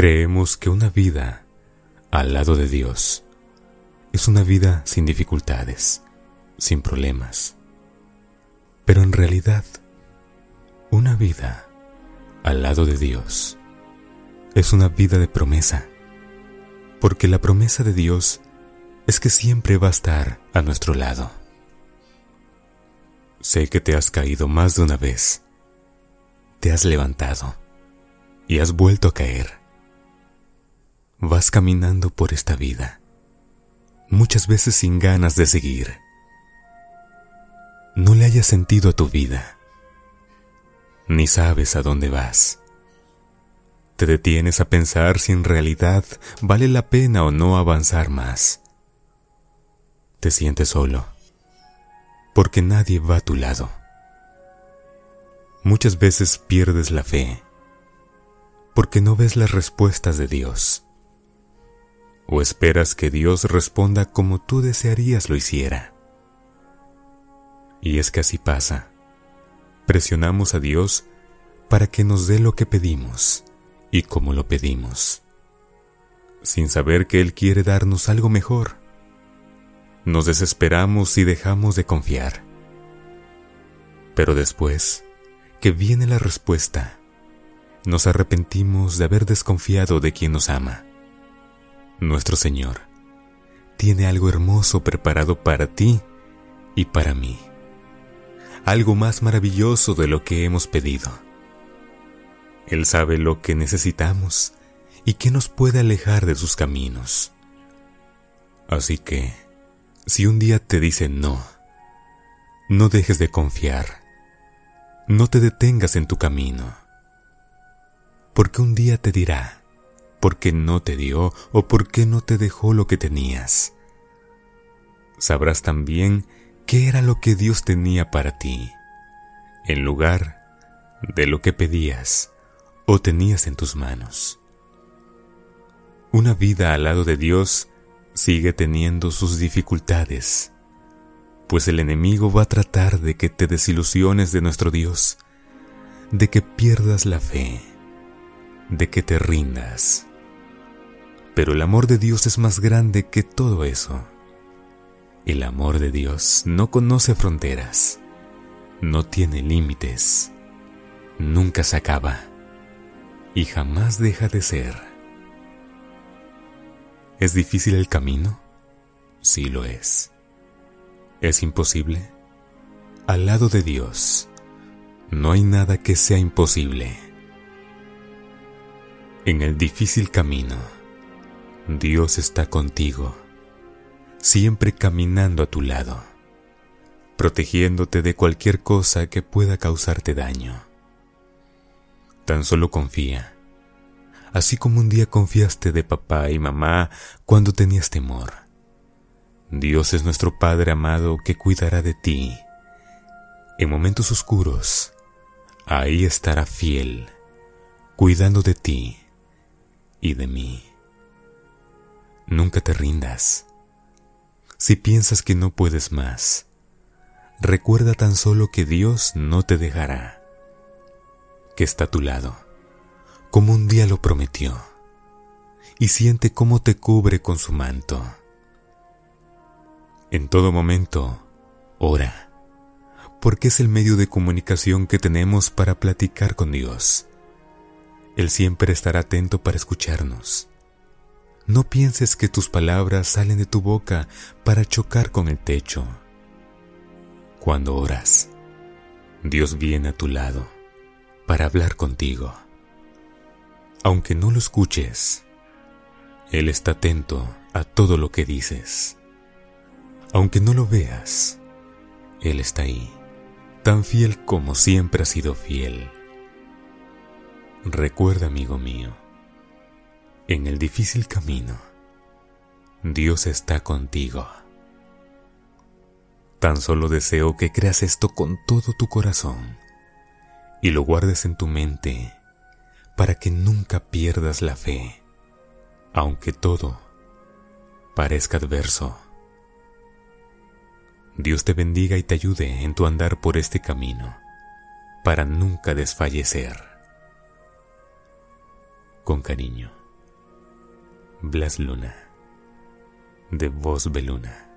Creemos que una vida al lado de Dios es una vida sin dificultades, sin problemas. Pero en realidad, una vida al lado de Dios es una vida de promesa, porque la promesa de Dios es que siempre va a estar a nuestro lado. Sé que te has caído más de una vez, te has levantado y has vuelto a caer. Vas caminando por esta vida, muchas veces sin ganas de seguir. No le hayas sentido a tu vida, ni sabes a dónde vas. Te detienes a pensar si en realidad vale la pena o no avanzar más. Te sientes solo, porque nadie va a tu lado. Muchas veces pierdes la fe, porque no ves las respuestas de Dios. O esperas que Dios responda como tú desearías lo hiciera. Y es que así pasa. Presionamos a Dios para que nos dé lo que pedimos y como lo pedimos, sin saber que Él quiere darnos algo mejor. Nos desesperamos y dejamos de confiar. Pero después, que viene la respuesta, nos arrepentimos de haber desconfiado de quien nos ama. Nuestro Señor tiene algo hermoso preparado para ti y para mí. Algo más maravilloso de lo que hemos pedido él sabe lo que necesitamos y qué nos puede alejar de sus caminos. Así que, si un día te dice no, no dejes de confiar, no te detengas en tu camino, porque un día te dirá por qué no te dio o por qué no te dejó lo que tenías. Sabrás también qué era lo que Dios tenía para ti, en lugar de lo que pedías o tenías en tus manos. Una vida al lado de Dios sigue teniendo sus dificultades, pues el enemigo va a tratar de que te desilusiones de nuestro Dios, de que pierdas la fe, de que te rindas. Pero el amor de Dios es más grande que todo eso. El amor de Dios no conoce fronteras, no tiene límites, nunca se acaba y jamás deja de ser. ¿Es difícil el camino? Sí lo es. ¿Es imposible? Al lado de Dios, no hay nada que sea imposible. En el difícil camino, Dios está contigo, siempre caminando a tu lado, protegiéndote de cualquier cosa que pueda causarte daño. Tan solo confía. Así como un día confiaste de papá y mamá cuando tenías temor. Dios es nuestro Padre amado que cuidará de ti. En momentos oscuros, ahí estará fiel, cuidando de ti y de mí. Nunca te rindas. Si piensas que no puedes más, recuerda tan solo que Dios no te dejará que está a tu lado, como un día lo prometió, y siente cómo te cubre con su manto. En todo momento, ora, porque es el medio de comunicación que tenemos para platicar con Dios. Él siempre estará atento para escucharnos. No pienses que tus palabras salen de tu boca para chocar con el techo. Cuando oras, Dios viene a tu lado para hablar contigo. Aunque no lo escuches, Él está atento a todo lo que dices. Aunque no lo veas, Él está ahí, tan fiel como siempre ha sido fiel. Recuerda, amigo mío, en el difícil camino, Dios está contigo. Tan solo deseo que creas esto con todo tu corazón y lo guardes en tu mente para que nunca pierdas la fe, aunque todo parezca adverso. Dios te bendiga y te ayude en tu andar por este camino para nunca desfallecer. Con cariño. Blas Luna, de Voz Beluna.